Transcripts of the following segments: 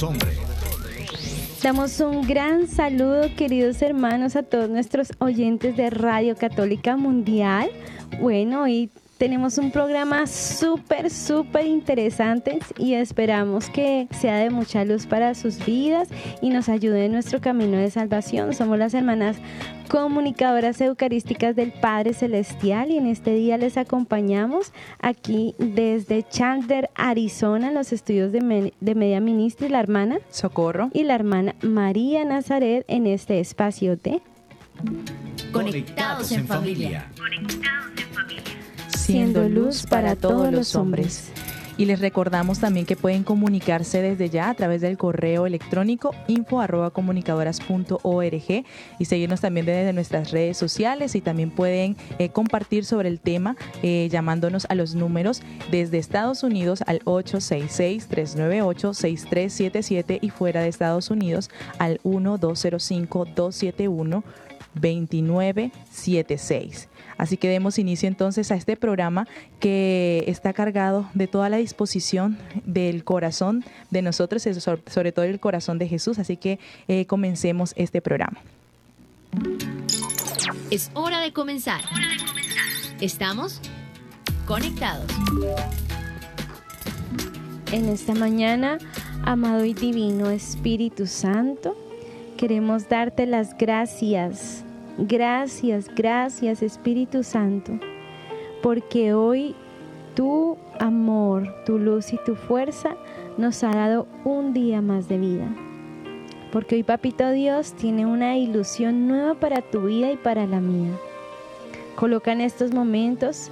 los. Damos un gran saludo, queridos hermanos, a todos nuestros oyentes de Radio Católica Mundial. Bueno, y tenemos un programa súper, súper interesante y esperamos que sea de mucha luz para sus vidas y nos ayude en nuestro camino de salvación. Somos las hermanas comunicadoras eucarísticas del Padre Celestial y en este día les acompañamos aquí desde Chandler, Arizona, en los estudios de, de Media Ministra y la hermana Socorro y la hermana María Nazaret en este espacio de Conectados en familia. Conectados en familia siendo luz para todos los hombres. Y les recordamos también que pueden comunicarse desde ya a través del correo electrónico info arroba y seguirnos también desde nuestras redes sociales y también pueden eh, compartir sobre el tema eh, llamándonos a los números desde Estados Unidos al 866-398-6377 y fuera de Estados Unidos al 1205-271-2976. Así que demos inicio entonces a este programa que está cargado de toda la disposición del corazón de nosotros, sobre todo el corazón de Jesús. Así que eh, comencemos este programa. Es hora de comenzar. Estamos conectados. En esta mañana, amado y divino Espíritu Santo, queremos darte las gracias Gracias, gracias Espíritu Santo, porque hoy tu amor, tu luz y tu fuerza nos ha dado un día más de vida. Porque hoy Papito Dios tiene una ilusión nueva para tu vida y para la mía. Coloca en estos momentos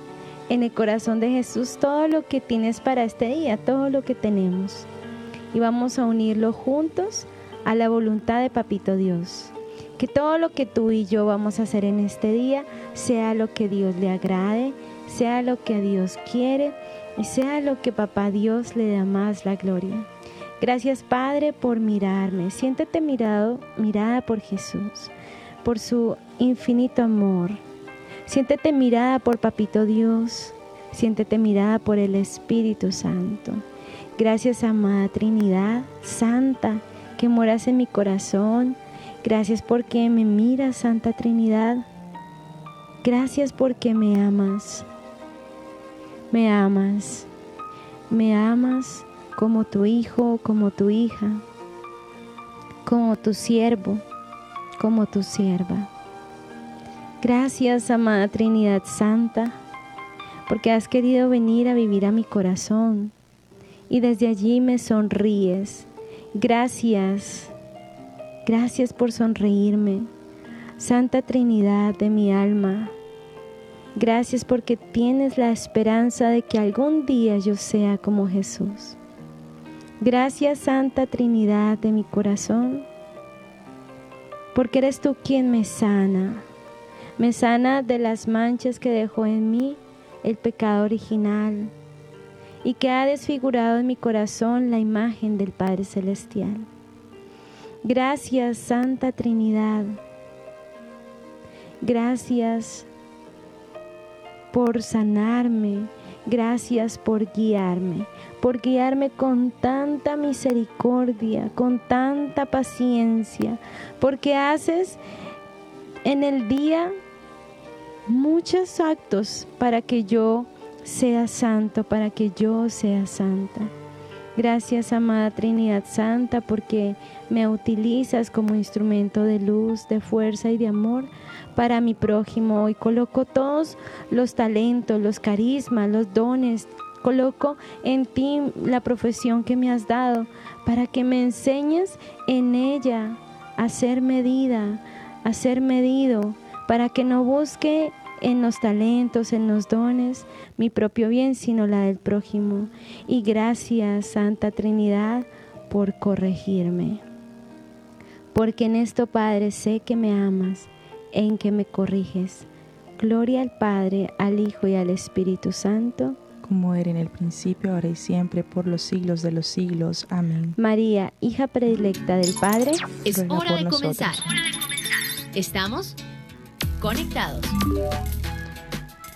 en el corazón de Jesús todo lo que tienes para este día, todo lo que tenemos. Y vamos a unirlo juntos a la voluntad de Papito Dios. Que todo lo que tú y yo vamos a hacer en este día sea lo que Dios le agrade, sea lo que Dios quiere y sea lo que papá Dios le da más la gloria. Gracias Padre por mirarme. Siéntete mirado, mirada por Jesús, por su infinito amor. Siéntete mirada por Papito Dios. Siéntete mirada por el Espíritu Santo. Gracias amada Trinidad Santa que moras en mi corazón Gracias porque me miras, Santa Trinidad. Gracias porque me amas. Me amas. Me amas como tu hijo, como tu hija, como tu siervo, como tu sierva. Gracias, amada Trinidad Santa, porque has querido venir a vivir a mi corazón y desde allí me sonríes. Gracias Gracias por sonreírme, Santa Trinidad de mi alma. Gracias porque tienes la esperanza de que algún día yo sea como Jesús. Gracias Santa Trinidad de mi corazón, porque eres tú quien me sana. Me sana de las manchas que dejó en mí el pecado original y que ha desfigurado en mi corazón la imagen del Padre Celestial. Gracias Santa Trinidad. Gracias por sanarme. Gracias por guiarme, por guiarme con tanta misericordia, con tanta paciencia, porque haces en el día muchos actos para que yo sea santo, para que yo sea santa. Gracias, amada Trinidad Santa, porque me utilizas como instrumento de luz, de fuerza y de amor para mi prójimo. Hoy coloco todos los talentos, los carismas, los dones. Coloco en ti la profesión que me has dado para que me enseñes en ella a ser medida, a ser medido, para que no busque en los talentos, en los dones, mi propio bien, sino la del prójimo. Y gracias, Santa Trinidad, por corregirme porque en esto, Padre, sé que me amas, en que me corriges. Gloria al Padre, al Hijo y al Espíritu Santo. Como era en el principio, ahora y siempre, por los siglos de los siglos. Amén. María, hija predilecta del Padre, es hora de comenzar. Estamos conectados.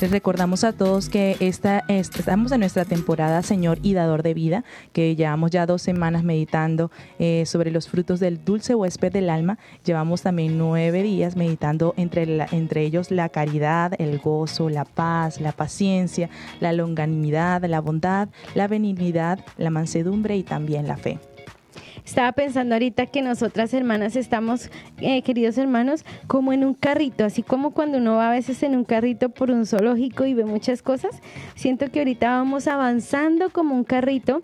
Les recordamos a todos que esta, estamos en nuestra temporada Señor y Dador de Vida, que llevamos ya dos semanas meditando eh, sobre los frutos del dulce huésped del alma. Llevamos también nueve días meditando entre, entre ellos la caridad, el gozo, la paz, la paciencia, la longanimidad, la bondad, la benignidad, la mansedumbre y también la fe. Estaba pensando ahorita que nosotras hermanas estamos, eh, queridos hermanos, como en un carrito, así como cuando uno va a veces en un carrito por un zoológico y ve muchas cosas. Siento que ahorita vamos avanzando como un carrito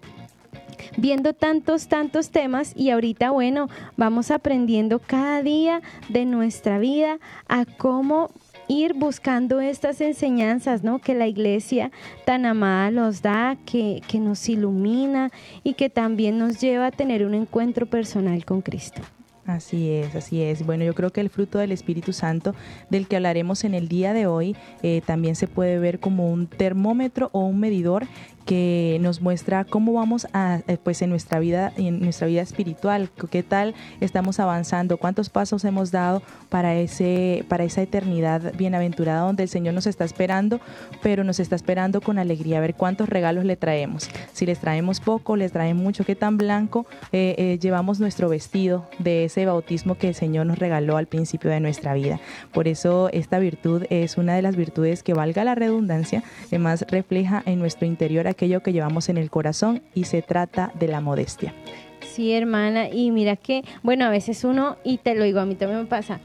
viendo tantos, tantos temas y ahorita, bueno, vamos aprendiendo cada día de nuestra vida a cómo ir buscando estas enseñanzas, ¿no? Que la iglesia tan amada nos da, que, que nos ilumina y que también nos lleva a tener un encuentro personal con Cristo. Así es, así es. Bueno, yo creo que el fruto del Espíritu Santo del que hablaremos en el día de hoy eh, también se puede ver como un termómetro o un medidor que nos muestra cómo vamos a, eh, pues en nuestra vida, en nuestra vida espiritual, qué tal estamos avanzando, cuántos pasos hemos dado para ese, para esa eternidad bienaventurada donde el Señor nos está esperando, pero nos está esperando con alegría, a ver cuántos regalos le traemos. Si les traemos poco, les traemos mucho, qué tan blanco eh, eh, llevamos nuestro vestido de ese bautismo que el Señor nos regaló al principio de nuestra vida. Por eso esta virtud es una de las virtudes que valga la redundancia, además refleja en nuestro interior aquello que llevamos en el corazón y se trata de la modestia. Sí, hermana, y mira que, bueno, a veces uno, y te lo digo, a mí también me pasa,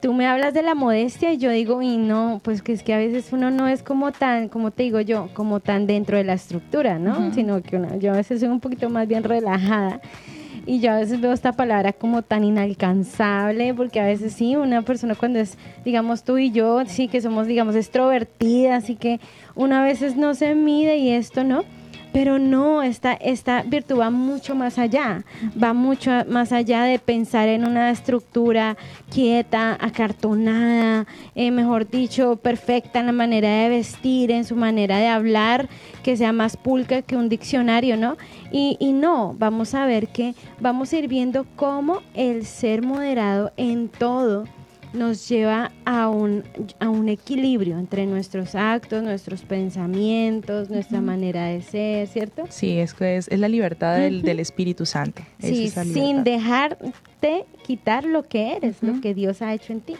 tú me hablas de la modestia y yo digo, y no, pues que es que a veces uno no es como tan, como te digo yo, como tan dentro de la estructura, ¿no? Sino que yo a veces soy un poquito más bien relajada. Y yo a veces veo esta palabra como tan inalcanzable, porque a veces sí, una persona cuando es, digamos, tú y yo, sí que somos, digamos, extrovertidas, así que una veces no se mide y esto no pero no, esta, esta virtud va mucho más allá, va mucho más allá de pensar en una estructura quieta, acartonada, eh, mejor dicho, perfecta en la manera de vestir, en su manera de hablar, que sea más pulca que un diccionario, ¿no? Y, y no, vamos a ver que vamos a ir viendo cómo el ser moderado en todo, nos lleva a un, a un equilibrio entre nuestros actos, nuestros pensamientos, nuestra manera de ser, ¿cierto? Sí, es, es, es la libertad del, del Espíritu Santo. Sí, sin dejarte quitar lo que eres, lo que Dios ha hecho en ti.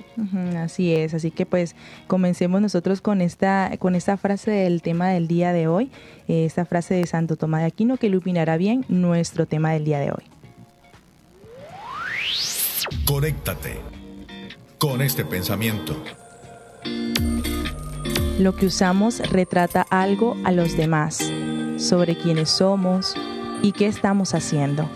así es, así que pues comencemos nosotros con esta, con esta frase del tema del día de hoy, eh, esta frase de Santo Tomás de Aquino que iluminará bien nuestro tema del día de hoy. Conéctate con este pensamiento. Lo que usamos retrata algo a los demás sobre quiénes somos y qué estamos haciendo.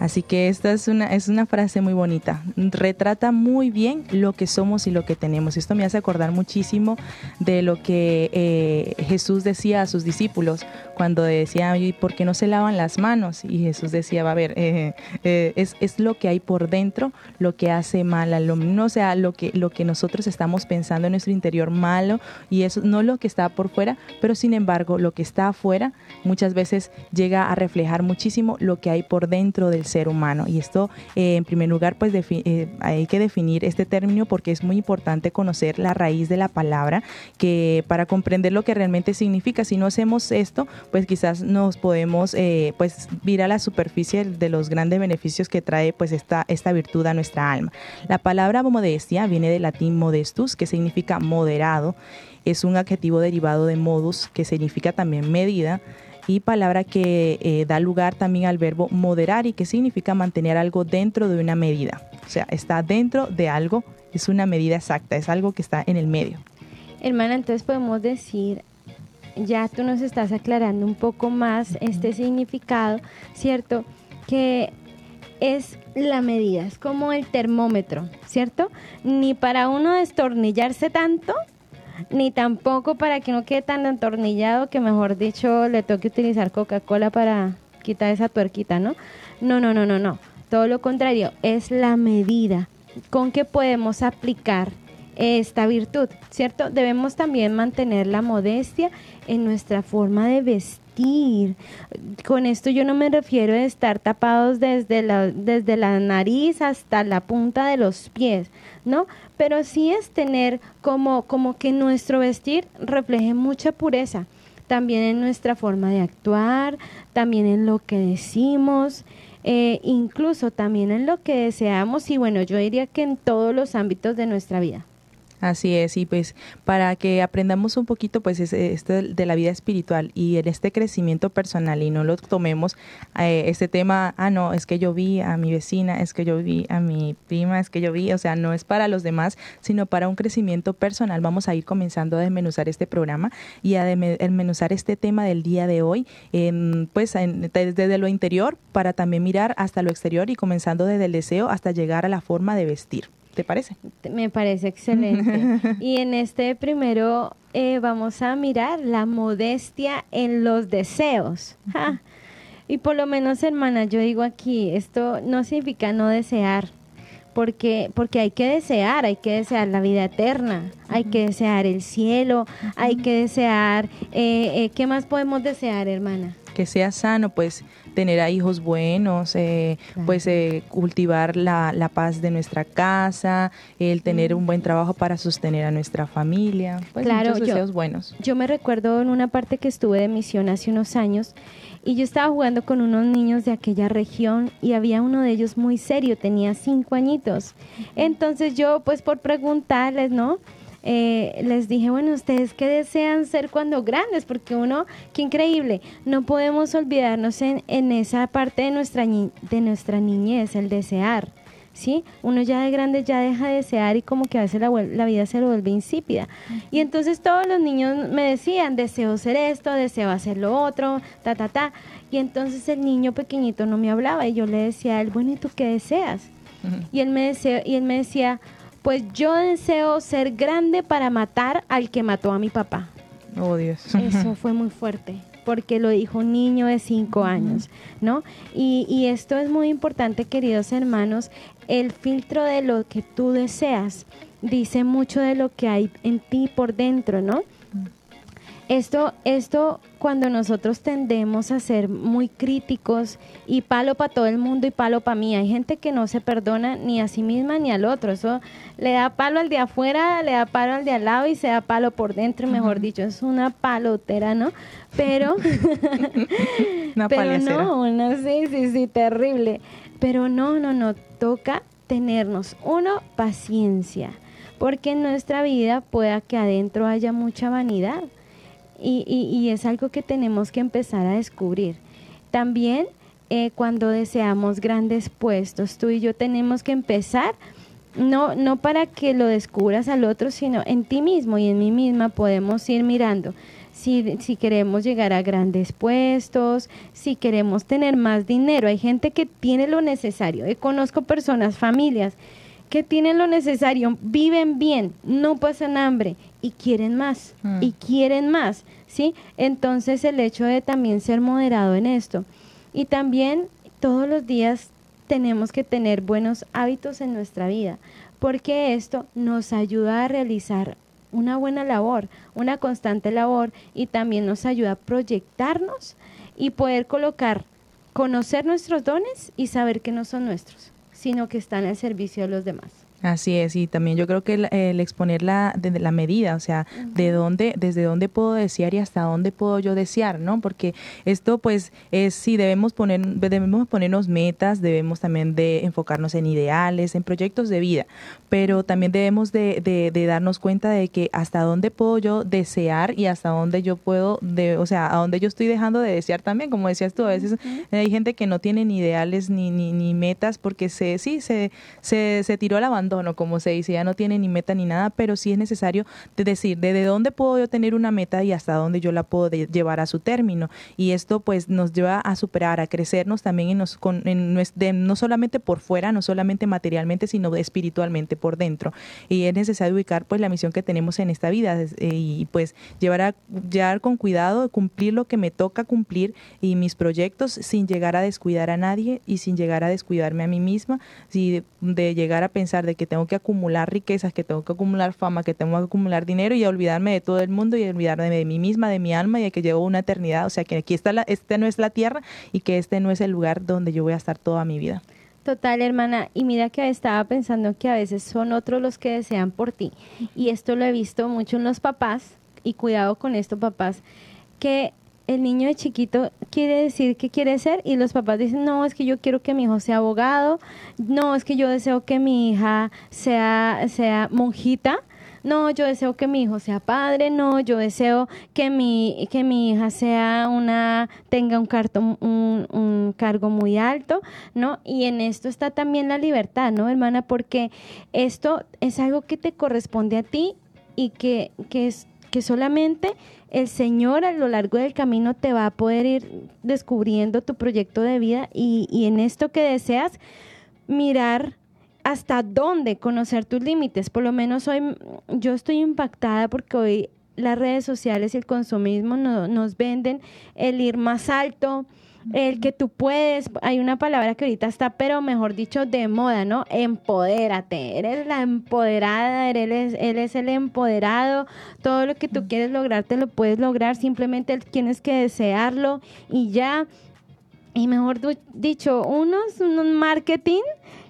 Así que esta es una, es una frase muy bonita. Retrata muy bien lo que somos y lo que tenemos. Esto me hace acordar muchísimo de lo que eh, Jesús decía a sus discípulos cuando decía, ¿y por qué no se lavan las manos? Y Jesús decía, va a ver, eh, eh, es, es, lo que hay por dentro lo que hace mal al hombre. No sea lo que, lo que nosotros estamos pensando en nuestro interior malo y eso no lo que está por fuera, pero sin embargo lo que está afuera muchas veces llega a reflejar muchísimo lo que hay por dentro del ser humano. Y esto, eh, en primer lugar, pues eh, hay que definir este término porque es muy importante conocer la raíz de la palabra, que para comprender lo que realmente significa, si no hacemos esto, pues quizás nos podemos eh, pues vir a la superficie de los grandes beneficios que trae pues esta, esta virtud a nuestra alma. La palabra modestia viene del latín modestus, que significa moderado, es un adjetivo derivado de modus, que significa también medida, y palabra que eh, da lugar también al verbo moderar y que significa mantener algo dentro de una medida. O sea, está dentro de algo, es una medida exacta, es algo que está en el medio. Hermana, entonces podemos decir, ya tú nos estás aclarando un poco más este significado, ¿cierto? Que es la medida, es como el termómetro, ¿cierto? Ni para uno destornillarse tanto, ni tampoco para que no quede tan entornillado que mejor dicho le toque utilizar Coca-Cola para quitar esa tuerquita, ¿no? No, no, no, no, no. Todo lo contrario, es la medida con que podemos aplicar esta virtud, ¿cierto? Debemos también mantener la modestia en nuestra forma de vestir. Con esto yo no me refiero a estar tapados desde la, desde la nariz hasta la punta de los pies, ¿no? Pero sí es tener como, como que nuestro vestir refleje mucha pureza, también en nuestra forma de actuar, también en lo que decimos, eh, incluso también en lo que deseamos y bueno, yo diría que en todos los ámbitos de nuestra vida. Así es, y pues para que aprendamos un poquito pues esto de la vida espiritual y en este crecimiento personal y no lo tomemos eh, este tema, ah no, es que yo vi a mi vecina, es que yo vi a mi prima, es que yo vi, o sea, no es para los demás, sino para un crecimiento personal. Vamos a ir comenzando a desmenuzar este programa y a desmenuzar este tema del día de hoy, pues desde lo interior para también mirar hasta lo exterior y comenzando desde el deseo hasta llegar a la forma de vestir. ¿Te parece? Me parece excelente. y en este primero eh, vamos a mirar la modestia en los deseos. Y por lo menos, hermana, yo digo aquí, esto no significa no desear, porque, porque hay que desear, hay que desear la vida eterna, hay que desear el cielo, hay que desear, eh, eh, ¿qué más podemos desear, hermana? Que sea sano, pues tener a hijos buenos, eh, pues eh, cultivar la, la, paz de nuestra casa, el tener un buen trabajo para sostener a nuestra familia, pues claro, muchos deseos buenos. Yo me recuerdo en una parte que estuve de misión hace unos años y yo estaba jugando con unos niños de aquella región y había uno de ellos muy serio, tenía cinco añitos. Entonces yo pues por preguntarles, ¿no? Eh, les dije, bueno, ¿ustedes qué desean ser cuando grandes? Porque uno, qué increíble, no podemos olvidarnos en, en esa parte de nuestra, de nuestra niñez, el desear. ¿Sí? Uno ya de grande ya deja de desear y como que a veces la, la vida se lo vuelve insípida. Y entonces todos los niños me decían, deseo ser esto, deseo hacer lo otro, ta, ta, ta. Y entonces el niño pequeñito no me hablaba y yo le decía a él, bueno, ¿y tú qué deseas? y, él me y él me decía, pues yo deseo ser grande para matar al que mató a mi papá. Oh, Dios. Eso fue muy fuerte, porque lo dijo un niño de cinco años, ¿no? Y, y esto es muy importante, queridos hermanos, el filtro de lo que tú deseas dice mucho de lo que hay en ti por dentro, ¿no? Esto, esto cuando nosotros tendemos a ser muy críticos y palo para todo el mundo y palo para mí. Hay gente que no se perdona ni a sí misma ni al otro. Eso le da palo al de afuera, le da palo al de al lado y se da palo por dentro, mejor dicho. Es una palotera, ¿no? Pero, una pero no, una, sí, sí, sí, terrible. Pero no, no, no, toca tenernos, uno, paciencia, porque en nuestra vida pueda que adentro haya mucha vanidad y, y, es algo que tenemos que empezar a descubrir. También eh, cuando deseamos grandes puestos, tú y yo tenemos que empezar, no, no para que lo descubras al otro, sino en ti mismo y en mí misma podemos ir mirando. Si, si, queremos llegar a grandes puestos, si queremos tener más dinero. Hay gente que tiene lo necesario. Eh, conozco personas, familias, que tienen lo necesario, viven bien, no pasan hambre y quieren más, mm. y quieren más, ¿sí? Entonces el hecho de también ser moderado en esto. Y también todos los días tenemos que tener buenos hábitos en nuestra vida, porque esto nos ayuda a realizar una buena labor, una constante labor y también nos ayuda a proyectarnos y poder colocar, conocer nuestros dones y saber que no son nuestros sino que están al servicio de los demás. Así es, y también yo creo que el, exponer la, de, la medida, o sea, de dónde, desde dónde puedo desear y hasta dónde puedo yo desear, ¿no? Porque esto, pues, es sí debemos poner, debemos ponernos metas, debemos también de enfocarnos en ideales, en proyectos de vida, pero también debemos de, de, darnos cuenta de que hasta dónde puedo yo desear y hasta dónde yo puedo, de, o sea, a dónde yo estoy dejando de desear también, como decías tú, a veces hay gente que no tiene ni ideales ni, ni, ni metas porque se, sí, se, se, se tiró la banda no como se dice, ya no tiene ni meta ni nada, pero sí es necesario de decir desde dónde puedo yo tener una meta y hasta dónde yo la puedo llevar a su término. Y esto pues nos lleva a superar, a crecernos también en, nos, con, no solamente por fuera, no solamente materialmente, sino espiritualmente por dentro. Y es necesario ubicar pues la misión que tenemos en esta vida eh, y pues llevar a llevar con cuidado, cumplir lo que me toca cumplir y mis proyectos sin llegar a descuidar a nadie y sin llegar a descuidarme a mí misma, si de llegar a pensar de que tengo que acumular riquezas, que tengo que acumular fama, que tengo que acumular dinero y olvidarme de todo el mundo y olvidarme de mí misma, de mi alma y de que llevo una eternidad. O sea, que aquí está la, este no es la tierra y que este no es el lugar donde yo voy a estar toda mi vida. Total, hermana. Y mira que estaba pensando que a veces son otros los que desean por ti. Y esto lo he visto mucho en los papás, y cuidado con esto, papás, que el niño de chiquito quiere decir que quiere ser y los papás dicen, no, es que yo quiero que mi hijo sea abogado, no, es que yo deseo que mi hija sea, sea monjita, no, yo deseo que mi hijo sea padre, no, yo deseo que mi, que mi hija sea una, tenga un, un cargo muy alto, ¿no? Y en esto está también la libertad, ¿no, hermana? Porque esto es algo que te corresponde a ti y que, que, es, solamente el Señor a lo largo del camino te va a poder ir descubriendo tu proyecto de vida y, y en esto que deseas, mirar hasta dónde conocer tus límites. Por lo menos hoy yo estoy impactada porque hoy las redes sociales y el consumismo nos venden el ir más alto, el que tú puedes, hay una palabra que ahorita está, pero mejor dicho, de moda, ¿no? Empodérate, eres la empoderada, eres, él es el empoderado, todo lo que tú quieres lograr te lo puedes lograr, simplemente tienes que desearlo y ya. Y mejor dicho, unos, un marketing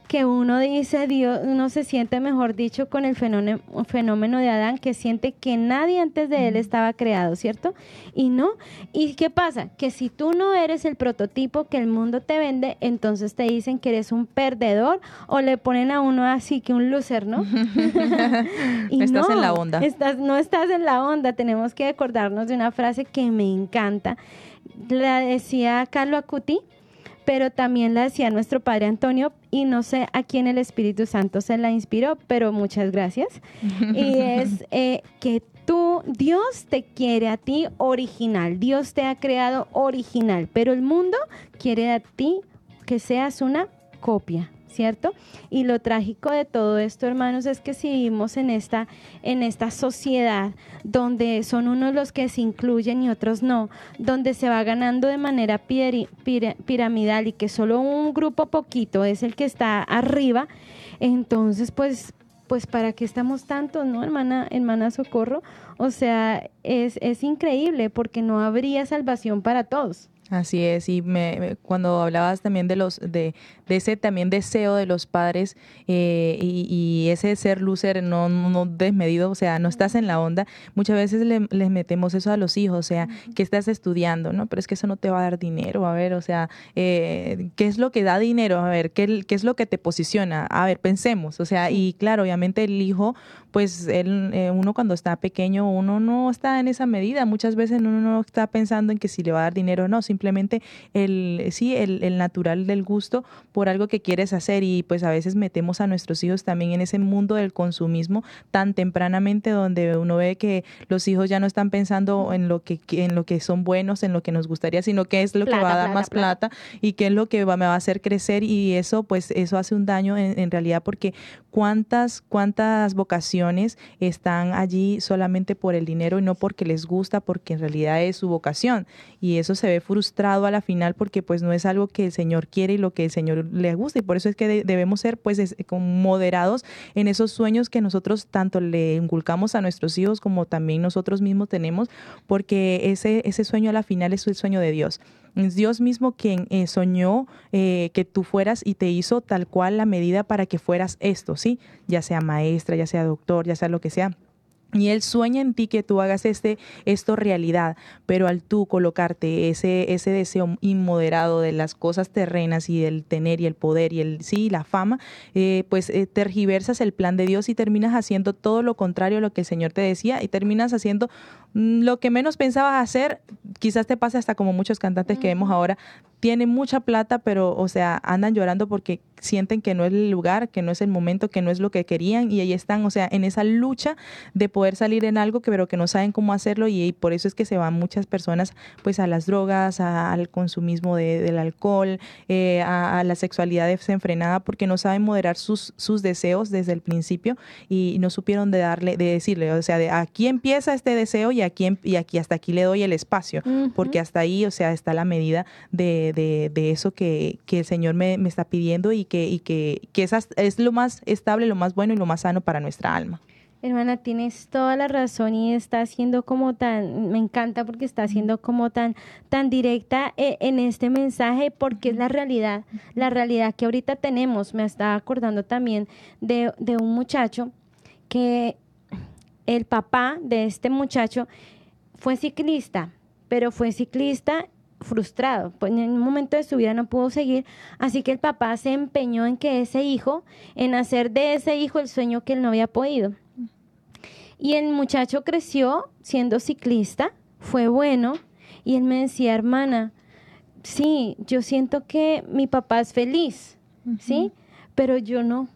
que uno dice, Dios, uno se siente, mejor dicho, con el fenómeno, fenómeno de Adán, que siente que nadie antes de él estaba creado, ¿cierto? Y no. ¿Y qué pasa? Que si tú no eres el prototipo que el mundo te vende, entonces te dicen que eres un perdedor o le ponen a uno así que un loser, ¿no? y estás en la onda. Estás, no estás en la onda. Tenemos que acordarnos de una frase que me encanta. La decía Carlo Acuti pero también la decía nuestro Padre Antonio y no sé a quién el Espíritu Santo se la inspiró, pero muchas gracias. y es eh, que tú, Dios te quiere a ti original, Dios te ha creado original, pero el mundo quiere a ti que seas una copia. ¿Cierto? Y lo trágico de todo esto, hermanos, es que si vivimos en esta, en esta sociedad donde son unos los que se incluyen y otros no, donde se va ganando de manera piramidal y que solo un grupo poquito es el que está arriba, entonces pues pues para qué estamos tantos, ¿no, hermana, hermana Socorro? O sea, es, es increíble porque no habría salvación para todos. Así es, y me, cuando hablabas también de los de, de, ese también deseo de los padres eh, y, ese ser lucer no, no, desmedido, o sea, no estás en la onda, muchas veces le, les metemos eso a los hijos, o sea, que estás estudiando, ¿no? Pero es que eso no te va a dar dinero, a ver, o sea, eh, ¿qué es lo que da dinero? A ver, ¿qué, ¿qué es lo que te posiciona? A ver, pensemos, o sea, y claro, obviamente el hijo pues él, eh, uno cuando está pequeño, uno no está en esa medida. Muchas veces uno no está pensando en que si le va a dar dinero o no, simplemente el, sí, el, el natural del gusto por algo que quieres hacer y pues a veces metemos a nuestros hijos también en ese mundo del consumismo tan tempranamente donde uno ve que los hijos ya no están pensando en lo que, en lo que son buenos, en lo que nos gustaría, sino que es lo que va a dar más plata. y qué es lo que va, me va a hacer crecer y eso pues eso hace un daño en, en realidad porque cuántas, cuántas vocaciones están allí solamente por el dinero y no porque les gusta, porque en realidad es su vocación. Y eso se ve frustrado a la final porque pues no es algo que el Señor quiere y lo que el Señor le gusta. Y por eso es que debemos ser pues moderados en esos sueños que nosotros tanto le inculcamos a nuestros hijos como también nosotros mismos tenemos, porque ese, ese sueño a la final es el sueño de Dios. Es Dios mismo quien eh, soñó eh, que tú fueras y te hizo tal cual la medida para que fueras esto, ¿sí? Ya sea maestra, ya sea doctor, ya sea lo que sea y Él sueña en ti que tú hagas este, esto realidad, pero al tú colocarte ese, ese deseo inmoderado de las cosas terrenas y del tener y el poder y el sí, la fama, eh, pues eh, tergiversas el plan de Dios y terminas haciendo todo lo contrario a lo que el Señor te decía y terminas haciendo mm, lo que menos pensabas hacer. Quizás te pase hasta como muchos cantantes que vemos ahora, tienen mucha plata, pero, o sea, andan llorando porque sienten que no es el lugar, que no es el momento, que no es lo que querían y ahí están, o sea, en esa lucha de poder salir en algo que pero que no saben cómo hacerlo y, por eso es que se van muchas personas pues a las drogas, al consumismo del alcohol, eh, a, la sexualidad desenfrenada porque no saben moderar sus, sus deseos desde el principio y no supieron de darle, de decirle, o sea, de aquí empieza este deseo y aquí, y aquí hasta aquí le doy el espacio, porque hasta ahí, o sea, está la medida de de, de, eso que, que, el Señor me, me, está pidiendo y que, y que, que es, es lo más estable, lo más bueno y lo más sano para nuestra alma. Hermana, tienes toda la razón y está siendo como tan, me encanta porque está siendo como tan, tan directa eh, en este mensaje porque es la realidad, la realidad que ahorita tenemos. Me estaba acordando también de, de un muchacho que el papá de este muchacho fue ciclista, pero fue ciclista frustrado, pues en un momento de su vida no pudo seguir, así que el papá se empeñó en que ese hijo, en hacer de ese hijo el sueño que él no había podido. Y el muchacho creció siendo ciclista, fue bueno, y él me decía, hermana, sí, yo siento que mi papá es feliz, ¿sí? Pero yo no,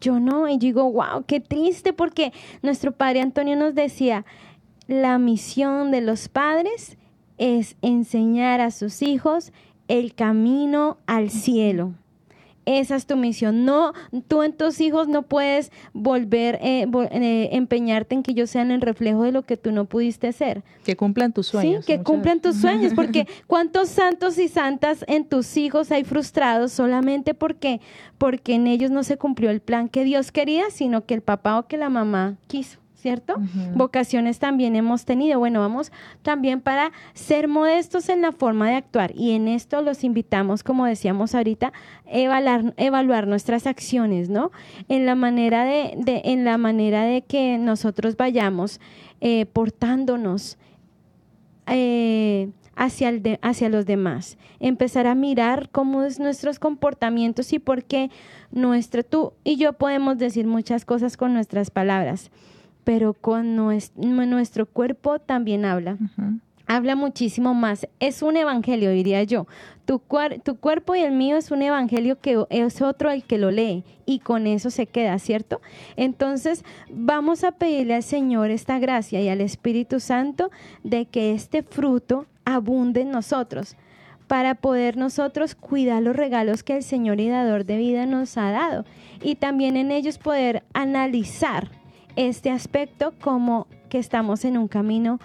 yo no. Y digo, wow, qué triste, porque nuestro padre Antonio nos decía, la misión de los padres es enseñar a sus hijos el camino al cielo. Esa es tu misión. No, tú en tus hijos no puedes volver eh, eh, empeñarte en que ellos sean el reflejo de lo que tú no pudiste ser. Que cumplan tus sueños. Sí, que cumplan tus sueños, porque cuántos santos y santas en tus hijos hay frustrados solamente porque porque en ellos no se cumplió el plan que Dios quería, sino que el papá o que la mamá quiso. ¿Cierto? Vocaciones también hemos tenido. Bueno, vamos también para ser modestos en la forma de actuar y en esto los invitamos, como decíamos ahorita, evaluar, evaluar nuestras acciones, ¿no? En la manera de, en la manera de que nosotros vayamos eh, portándonos. Eh, hacia, el hacia los demás, empezar a mirar cómo es nuestros comportamientos y por qué nuestro tú y yo podemos decir muchas cosas con nuestras palabras, pero con nuestro, cuerpo también habla. Habla muchísimo más. Es un evangelio, diría yo. Tu, tu cuerpo y el mío es un evangelio que es otro el que lo lee y con eso se queda, ¿cierto? Entonces vamos a pedirle al Señor esta gracia y al Espíritu Santo de que este fruto abunde en nosotros para poder nosotros cuidar los regalos que el Señor y dador de vida nos ha dado y también en ellos poder analizar este aspecto como que estamos en un camino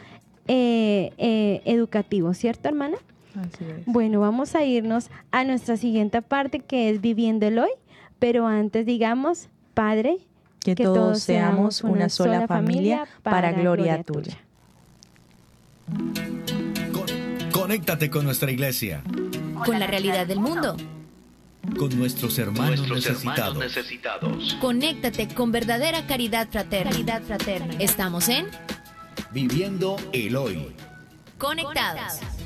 eh, eh, educativo, ¿cierto, hermana? Así es. Bueno, vamos a irnos a nuestra siguiente parte que es viviendo el hoy, pero antes digamos, Padre, que, todos, seamos una sola familia para, gloria, tuya. Conéctate con nuestra iglesia. Con la realidad del mundo con nuestros hermanos, necesitados. Conéctate con verdadera caridad fraterna. caridad fraterna. Estamos en Viviendo el Hoy. Conectados.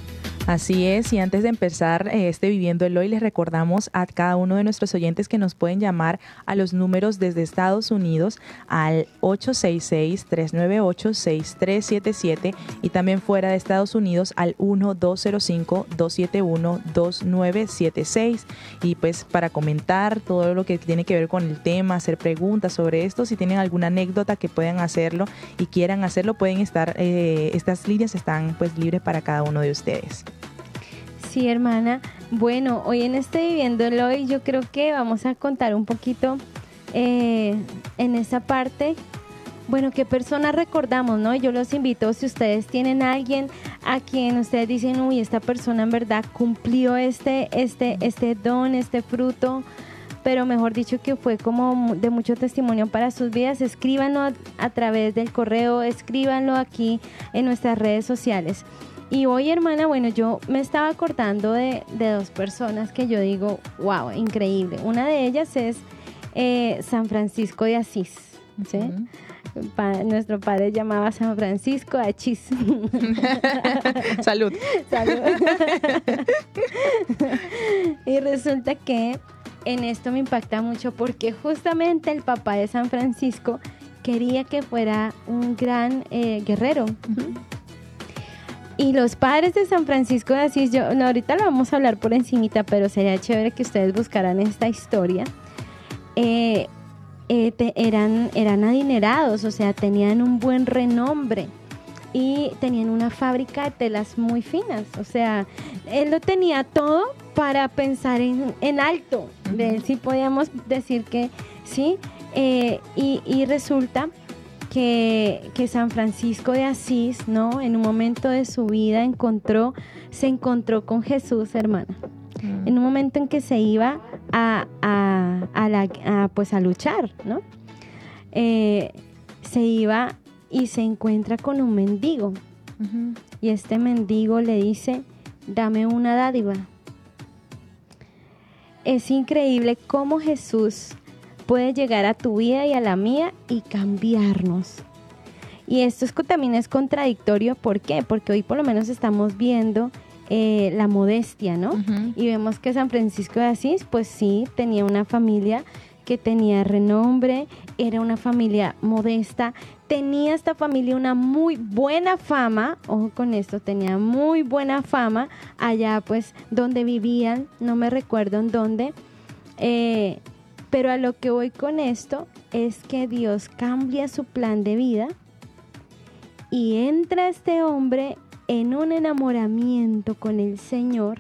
Así es, y antes de empezar eh, este Viviendo el Hoy, les recordamos a cada uno de nuestros oyentes que nos pueden llamar a los números desde Estados Unidos al 866-398-6377 y también fuera de Estados Unidos al 1205-271-2976. Y pues para comentar todo lo que tiene que ver con el tema, hacer preguntas sobre esto, si tienen alguna anécdota que puedan hacerlo y quieran hacerlo, pueden estar, eh, estas líneas están pues libres para cada uno de ustedes. Sí, hermana. Bueno, hoy en este Viviéndolo hoy yo creo que vamos a contar un poquito eh, en esa parte. Bueno, qué personas recordamos, ¿no? Yo los invito, si ustedes tienen a alguien a quien ustedes dicen, uy, esta persona en verdad cumplió este, este, este don, este fruto, pero mejor dicho que fue como de mucho testimonio para sus vidas, escríbanlo a través del correo, escríbanlo aquí en nuestras redes sociales. Y hoy, hermana, bueno, yo me estaba acordando de, dos personas que yo digo, wow, increíble. Una de ellas es eh, San Francisco de Asís. ¿sí? nuestro padre llamaba San Francisco de Asís. Salud. Salud. y resulta que en esto me impacta mucho porque justamente el papá de San Francisco quería que fuera un gran eh, guerrero. Y los padres de San Francisco de Asís, yo, ahorita lo vamos a hablar por encimita, pero sería chévere que ustedes buscaran esta historia. Eh, eh, eran, eran adinerados, o sea, tenían un buen renombre y tenían una fábrica de telas muy finas. O sea, él lo tenía todo para pensar en, alto. De sí podíamos decir que sí. Eh, y, y, resulta que, que, San Francisco de Asís, ¿no? En un momento de su vida encontró, se encontró con Jesús, hermana. Mm. En un momento en que se iba a, a, a, la, pues a luchar, ¿no? Eh, se iba y se encuentra con un mendigo. Y este mendigo le dice, dame una dádiva. Es increíble cómo Jesús puede llegar a tu vida y a la mía y cambiarnos. Y esto es, también es contradictorio, ¿por qué? Porque hoy por lo menos estamos viendo eh, la modestia, ¿no? Y vemos que San Francisco de Asís, pues sí, tenía una familia que tenía renombre, era una familia modesta, tenía esta familia una muy buena fama, ojo con esto, tenía muy buena fama allá pues donde vivían, no me recuerdo en dónde, eh, pero a lo que voy con esto es que Dios cambia su plan de vida y entra este hombre en un enamoramiento con el Señor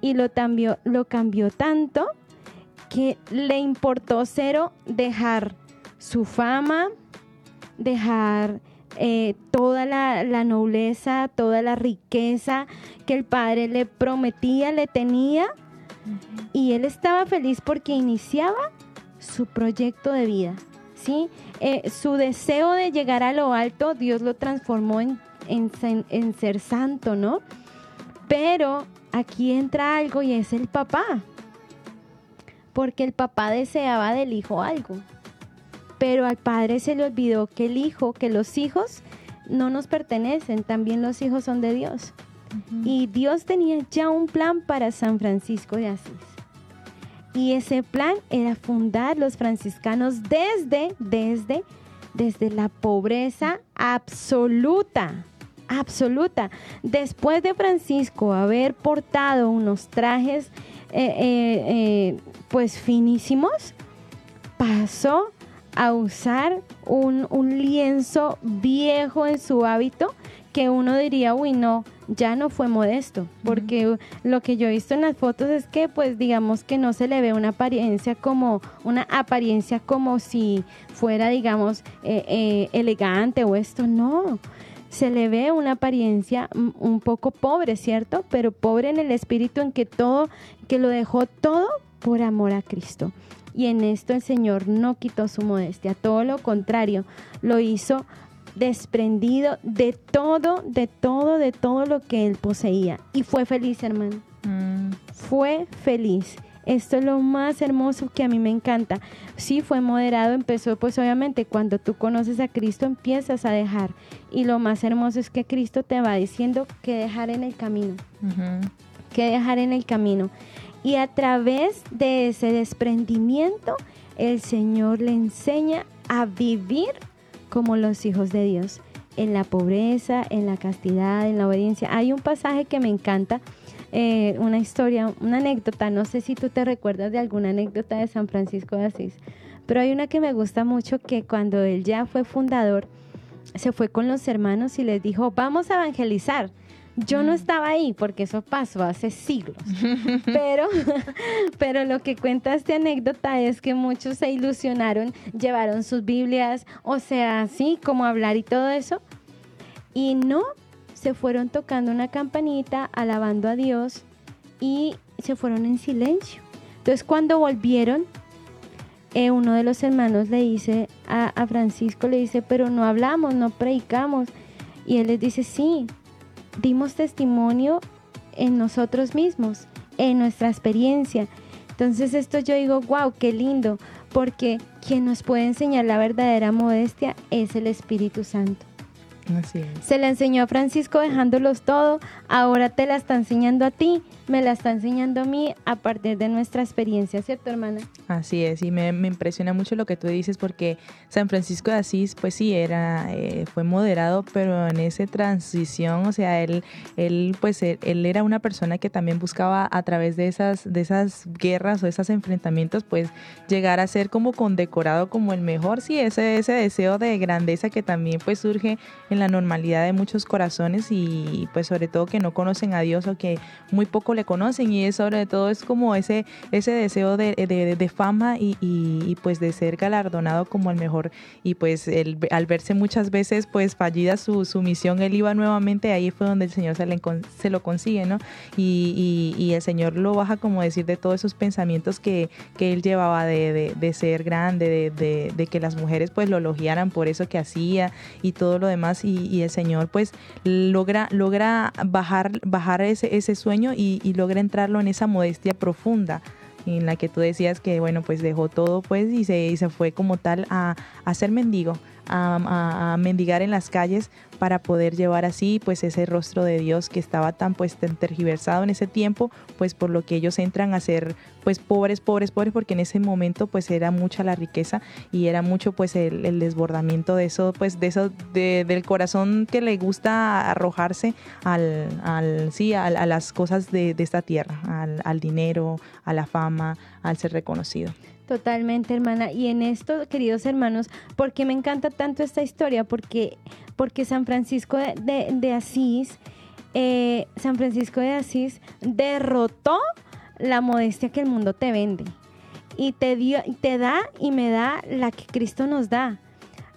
y lo cambió, lo cambió tanto que le importó cero dejar su fama, dejar eh, toda la, la, nobleza, toda la riqueza que el padre le prometía, le tenía, y él estaba feliz porque iniciaba su proyecto de vida. ¿sí? Eh, su deseo de llegar a lo alto, Dios lo transformó en, en, ser santo, ¿no? Pero aquí entra algo y es el papá. Porque el papá deseaba del hijo algo. Pero al padre se le olvidó que el hijo, que los hijos no nos pertenecen, también los hijos son de Dios. Y Dios tenía ya un plan para San Francisco de Asís. Y ese plan era fundar los franciscanos desde, desde, desde la pobreza absoluta, absoluta. Después de Francisco haber portado unos trajes, eh, eh, eh, pues finísimos, pasó a usar un, un lienzo viejo en su hábito que uno diría, uy, no, ya no fue modesto, porque lo que yo he visto en las fotos es que, pues, digamos que no se le ve una apariencia como, una apariencia como si fuera, digamos, eh, eh, elegante o esto, no. Se le ve una apariencia un poco pobre, ¿cierto? Pero pobre en el espíritu en que todo, que lo dejó todo por amor a Cristo. Y en esto el Señor no quitó su modestia, todo lo contrario, lo hizo desprendido de todo, de todo, de todo lo que él poseía. Y fue feliz, hermano. Mm. Fue feliz. Esto es lo más hermoso que a mí me encanta. Sí, fue moderado, empezó pues obviamente cuando tú conoces a Cristo empiezas a dejar. Y lo más hermoso es que Cristo te va diciendo que dejar en el camino. Que dejar en el camino. Y a través de ese desprendimiento, el Señor le enseña a vivir como los hijos de Dios, en la pobreza, en la castidad, en la obediencia. Hay un pasaje que me encanta, eh, una historia, una anécdota, no sé si tú te recuerdas de alguna anécdota de San Francisco de Asís, pero hay una que me gusta mucho que cuando él ya fue fundador, se fue con los hermanos y les dijo, vamos a evangelizar. Yo no estaba ahí porque eso pasó hace siglos, pero, pero lo que cuenta esta anécdota es que muchos se ilusionaron, llevaron sus Biblias, o sea, así como hablar y todo eso, y no, se fueron tocando una campanita, alabando a Dios y se fueron en silencio. Entonces cuando volvieron, eh, uno de los hermanos le dice a, a Francisco, le dice, pero no hablamos, no predicamos. Y él les dice, sí, dimos testimonio en nosotros mismos, en nuestra experiencia. Entonces esto yo digo, wow, qué lindo, porque quien nos puede enseñar la verdadera modestia es el Espíritu Santo. Se la enseñó a Francisco dejándolos todo, ahora te la está enseñando a ti, me la está enseñando a mí a partir de nuestra experiencia, ¿cierto, hermana? Así es, y me, impresiona mucho lo que tú dices porque San Francisco de Asís, pues sí, era, eh, fue moderado, pero en esa transición, o sea, él, él pues él, era una persona que también buscaba a través de esas, de esas guerras o esos enfrentamientos, pues llegar a ser como condecorado como el mejor, sí, ese, ese deseo de grandeza que también pues surge en la normalidad de muchos corazones y pues sobre todo que no conocen a Dios o que muy poco le le conocen y es sobre todo es como ese, ese deseo de, de, fama y, y, pues de ser galardonado como el mejor y pues el, al verse muchas veces pues fallida su, su misión, él iba nuevamente, ahí fue donde el Señor se, le, se lo consigue, ¿no? Y, y, el Señor lo baja como decir de todos esos pensamientos que, que él llevaba de, de ser grande, de, de, que las mujeres pues lo elogiaran por eso que hacía y todo lo demás y, y el Señor pues logra, logra bajar, bajar ese, ese sueño y, y logra entrarlo en esa modestia profunda en la que tú decías que, bueno, pues dejó todo, pues, y se, y se fue como tal a, a ser mendigo, a, mendigar en las calles para poder llevar así pues ese rostro de Dios que estaba tan pues tergiversado en ese tiempo pues por lo que ellos entran a ser pues pobres pobres pobres porque en ese momento pues era mucha la riqueza y era mucho pues el, desbordamiento de eso pues de eso del corazón que le gusta arrojarse al, al sí a, las cosas de, de esta tierra al, al dinero a la fama al ser reconocido Totalmente, hermana. Y en esto, queridos hermanos, ¿por qué me encanta tanto esta historia? Porque, porque San Francisco de, Asís, eh, San Francisco de Asís derrotó la modestia que el mundo te vende. Y te, dio, te da y me da la que Cristo nos da.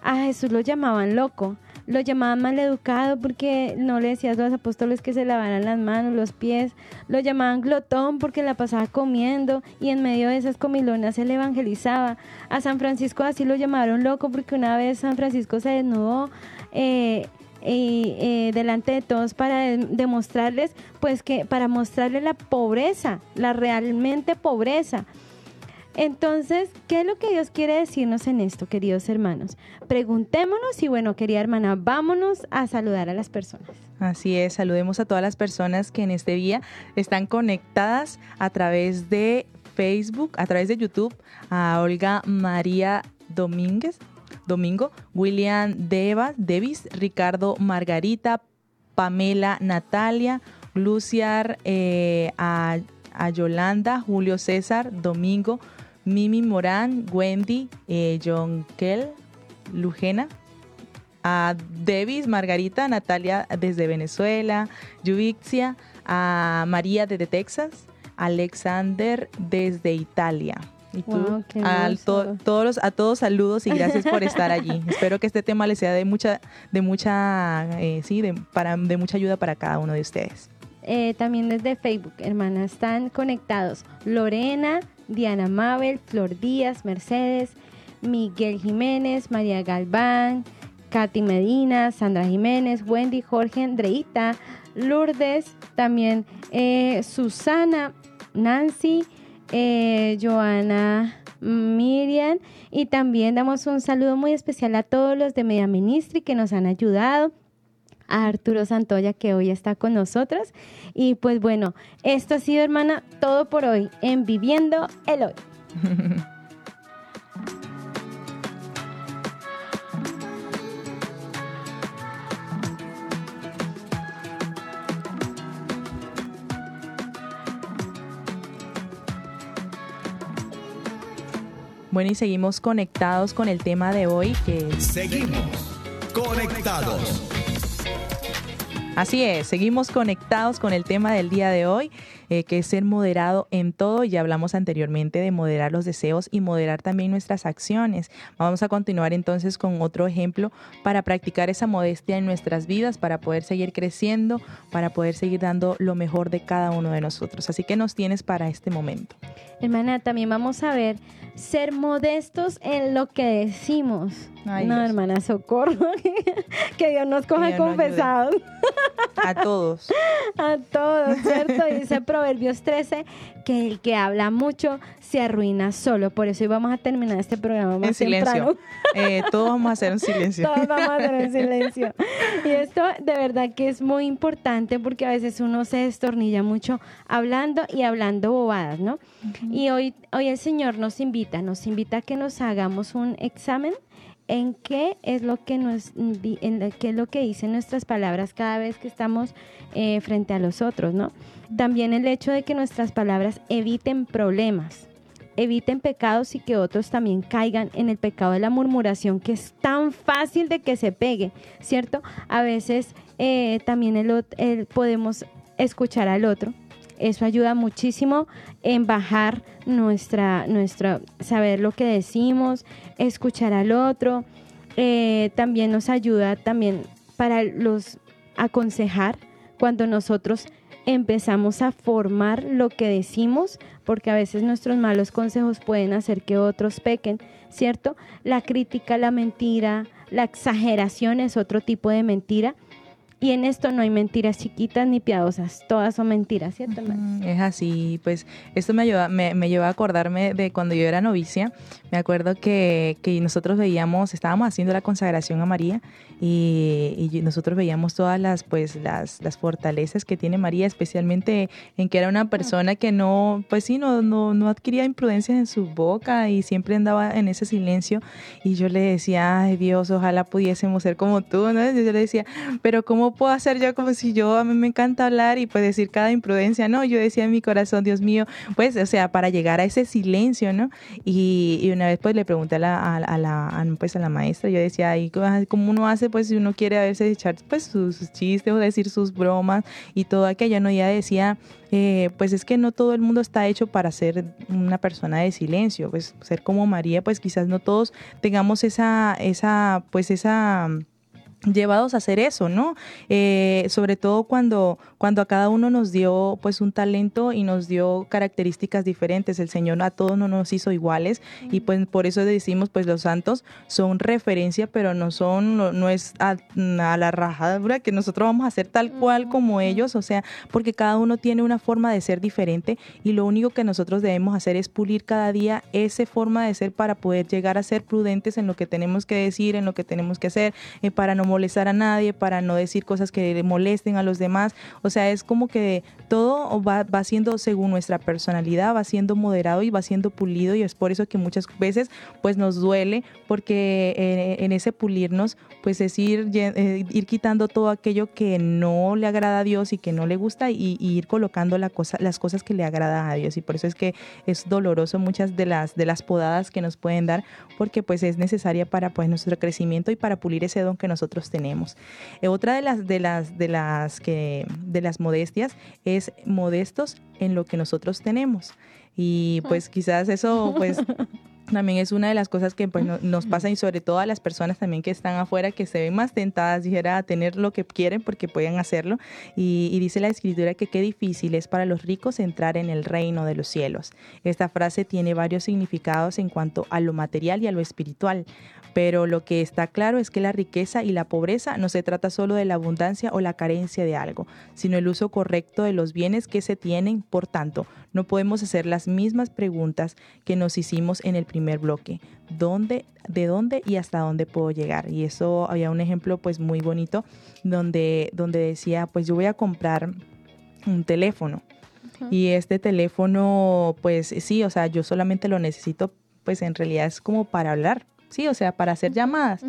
A Jesús lo llamaban loco lo llamaban maleducado porque no le decías a los apóstoles que se lavaran las manos, los pies, lo llamaban glotón porque la pasaba comiendo y en medio de esas comilonas se le evangelizaba. A San Francisco así lo llamaron loco porque una vez San Francisco se desnudó. Eh, eh, delante de todos para demostrarles, pues que para mostrarle la pobreza, la realmente pobreza. Entonces, ¿qué es lo que Dios quiere decirnos en esto, queridos hermanos? Preguntémonos y bueno, querida hermana, vámonos a saludar a las personas. Así es, saludemos a todas las personas que en este día están conectadas a través de Facebook, a través de YouTube, a Olga María Domínguez, Domingo, William Deva, Davis, Ricardo Margarita, Pamela Natalia, Luciar, eh, a, a Yolanda, Julio César, Domingo, Mimi Morán, Wendy, eh, John Kell, Lujena, a Devis, Margarita, Natalia desde Venezuela, Yuvixia, a María desde Texas, Alexander desde Italia. Y tú, a, todos a todos saludos y gracias por estar allí. Espero que este tema les sea de mucha, de mucha, eh, sí, de, para, de mucha ayuda para cada uno de ustedes. Eh, también desde Facebook, hermanas, están conectados Lorena, Diana Mabel, Flor Díaz, Mercedes, Miguel Jiménez, María Galván, Katy Medina, Sandra Jiménez, Wendy, Jorge, Andreita, Lourdes, también eh, Susana, Nancy, eh, Joana, Miriam. Y también damos un saludo muy especial a todos los de Media Ministry que nos han ayudado a Arturo Santoya que hoy está con nosotros. Y pues bueno, esto ha sido, hermana, todo por hoy en Viviendo el Hoy. Bueno, y seguimos conectados con el tema de hoy que... Seguimos conectados. Así es, seguimos conectados con el tema del día de hoy, eh, que es ser moderado en todo. Ya hablamos anteriormente de moderar los deseos y moderar también nuestras acciones. Vamos a continuar entonces con otro ejemplo para practicar esa modestia en nuestras vidas, para poder seguir creciendo, para poder seguir dando lo mejor de cada uno de nosotros. Así que nos tienes para este momento. Hermana, también vamos a ver ser modestos en lo que decimos. no, hermana, socorro. que Dios nos coja confesados. A todos. A todos, ¿cierto? Dice Proverbios 13 que el que habla mucho se arruina solo. Por eso íbamos a terminar este programa más en silencio. Eh, todos vamos a hacer un silencio. todos vamos a hacer un silencio. Y esto de verdad que es muy importante porque a veces uno se destornilla mucho hablando y hablando bobadas, ¿no? Y hoy, hoy el Señor nos invita, nos invita a que nos hagamos un examen en qué es lo que nos en qué es lo que dicen nuestras palabras cada vez que estamos eh, frente a los otros, ¿no? También el hecho de que nuestras palabras eviten problemas, eviten pecados y que otros también caigan en el pecado de la murmuración, que es tan fácil de que se pegue, ¿cierto? A veces eh, también el, podemos escuchar al otro Eso ayuda muchísimo en bajar nuestra, nuestra, saber lo que decimos, escuchar al otro. Eh, también nos ayuda también para los aconsejar cuando nosotros empezamos a formar lo que decimos, porque a veces nuestros malos consejos pueden hacer que otros pequen, ¿cierto? La crítica, la mentira, la exageración es otro tipo de mentira y en esto no hay mentiras chiquitas ni piadosas, todas son mentiras, ¿cierto? Es así, pues esto me ayuda, me, me lleva a acordarme de cuando yo era novicia. Me acuerdo que, que nosotros veíamos, estábamos haciendo la consagración a María y, y, nosotros veíamos todas las, pues, las, las fortalezas que tiene María, especialmente en que era una persona que no, pues sí, no, no, no adquiría imprudencias en su boca y siempre andaba en ese silencio. Y yo le decía, ay Dios, ojalá pudiésemos ser como tú, ¿no? Yo le decía, pero ¿cómo puedo hacer yo como si yo, a mí me encanta hablar y pues decir cada imprudencia? No, yo decía en mi corazón, Dios mío, pues, o sea, para llegar a ese silencio, ¿no? Y, una vez pues le pregunté a la, a, la, pues, a la maestra, yo decía, ¿y cómo uno hace pues si uno quiere a veces echar pues sus, chistes o decir sus bromas y todo aquello? No, ella decía, eh, pues es que no todo el mundo está hecho para ser una persona de silencio, pues ser como María, pues quizás no todos tengamos esa, esa, pues esa llevados a hacer eso, ¿no? Eh, sobre todo cuando, cuando a cada uno nos dio pues un talento y nos dio características diferentes. El Señor a todos no nos hizo iguales y pues por eso decimos pues los santos son referencia, pero no son, no, es a, la rajadura que nosotros vamos a ser tal cual como ellos, o sea, porque cada uno tiene una forma de ser diferente y lo único que nosotros debemos hacer es pulir cada día esa forma de ser para poder llegar a ser prudentes en lo que tenemos que decir, en lo que tenemos que hacer, eh, para no molestar a nadie, para no decir cosas que le molesten a los demás. O sea, es como que todo va, va siendo según nuestra personalidad, va siendo moderado y va siendo pulido y es por eso que muchas veces pues nos duele porque eh, en ese pulirnos pues es ir, eh, ir quitando todo aquello que no le agrada a Dios y que no le gusta y, ir colocando la cosa, las cosas que le agradan a Dios y por eso es que es doloroso muchas de las, de las podadas que nos pueden dar porque pues es necesaria para pues nuestro crecimiento y para pulir ese don que nosotros tenemos. Eh, otra de las, de las, de las que, de las modestias es modestos en lo que nosotros tenemos. Y pues quizás eso, pues también es una de las cosas que pues, nos pasa y sobre todo a las personas también que están afuera que se ven más tentadas, dijera, a tener lo que quieren porque pueden hacerlo. Y, y, dice la escritura que qué difícil es para los ricos entrar en el reino de los cielos. Esta frase tiene varios significados en cuanto a lo material y a lo espiritual pero lo que está claro es que la riqueza y la pobreza no se trata solo de la abundancia o la carencia de algo, sino el uso correcto de los bienes que se tienen. Por tanto, no podemos hacer las mismas preguntas que nos hicimos en el primer bloque. ¿Dónde, de dónde y hasta dónde puedo llegar? Y eso había un ejemplo pues muy bonito donde, donde decía, pues yo voy a comprar un teléfono. Y este teléfono, pues sí, o sea, yo solamente lo necesito, pues en realidad es como para hablar, sí, o sea, para hacer llamadas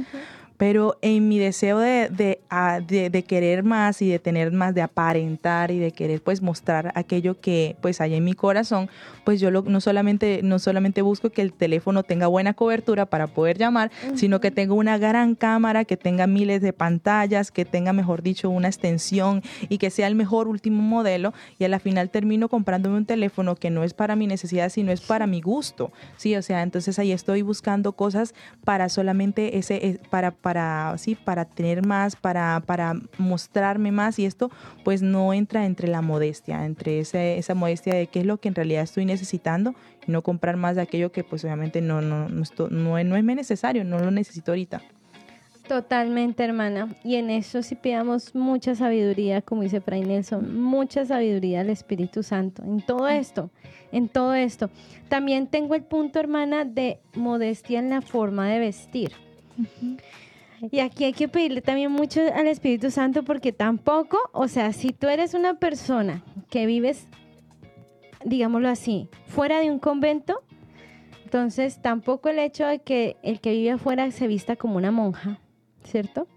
pero en mi deseo de, de, querer más y de tener más, de aparentar y de querer pues mostrar aquello que pues hay en mi corazón, pues yo no, solamente, no solamente busco que el teléfono tenga buena cobertura para poder llamar, sino que tenga una gran cámara, que tenga miles de pantallas, que tenga, mejor dicho, una extensión y que sea el mejor último modelo y a la final termino comprándome un teléfono que no es para mi necesidad, sino es para mi gusto, sí, o sea, entonces ahí estoy buscando cosas para solamente ese, para para, sí, para tener más, para, para mostrarme más y esto pues no entra entre la modestia, entre ese, esa modestia de qué es lo que en realidad estoy necesitando y no comprar más de aquello que pues obviamente no, no, no, no, no es necesario, no lo necesito ahorita. Totalmente, hermana. Y en eso sí pidamos mucha sabiduría, como dice Fray Nelson, mucha sabiduría al Espíritu Santo, en todo esto, en todo esto. También tengo el punto, hermana, de modestia en la forma de vestir. Y aquí hay que pedirle también mucho al Espíritu Santo porque tampoco, o sea, si tú eres una persona que vives, digámoslo así, fuera de un convento, entonces tampoco el hecho de que el que vive afuera se vista como una monja, ¿cierto?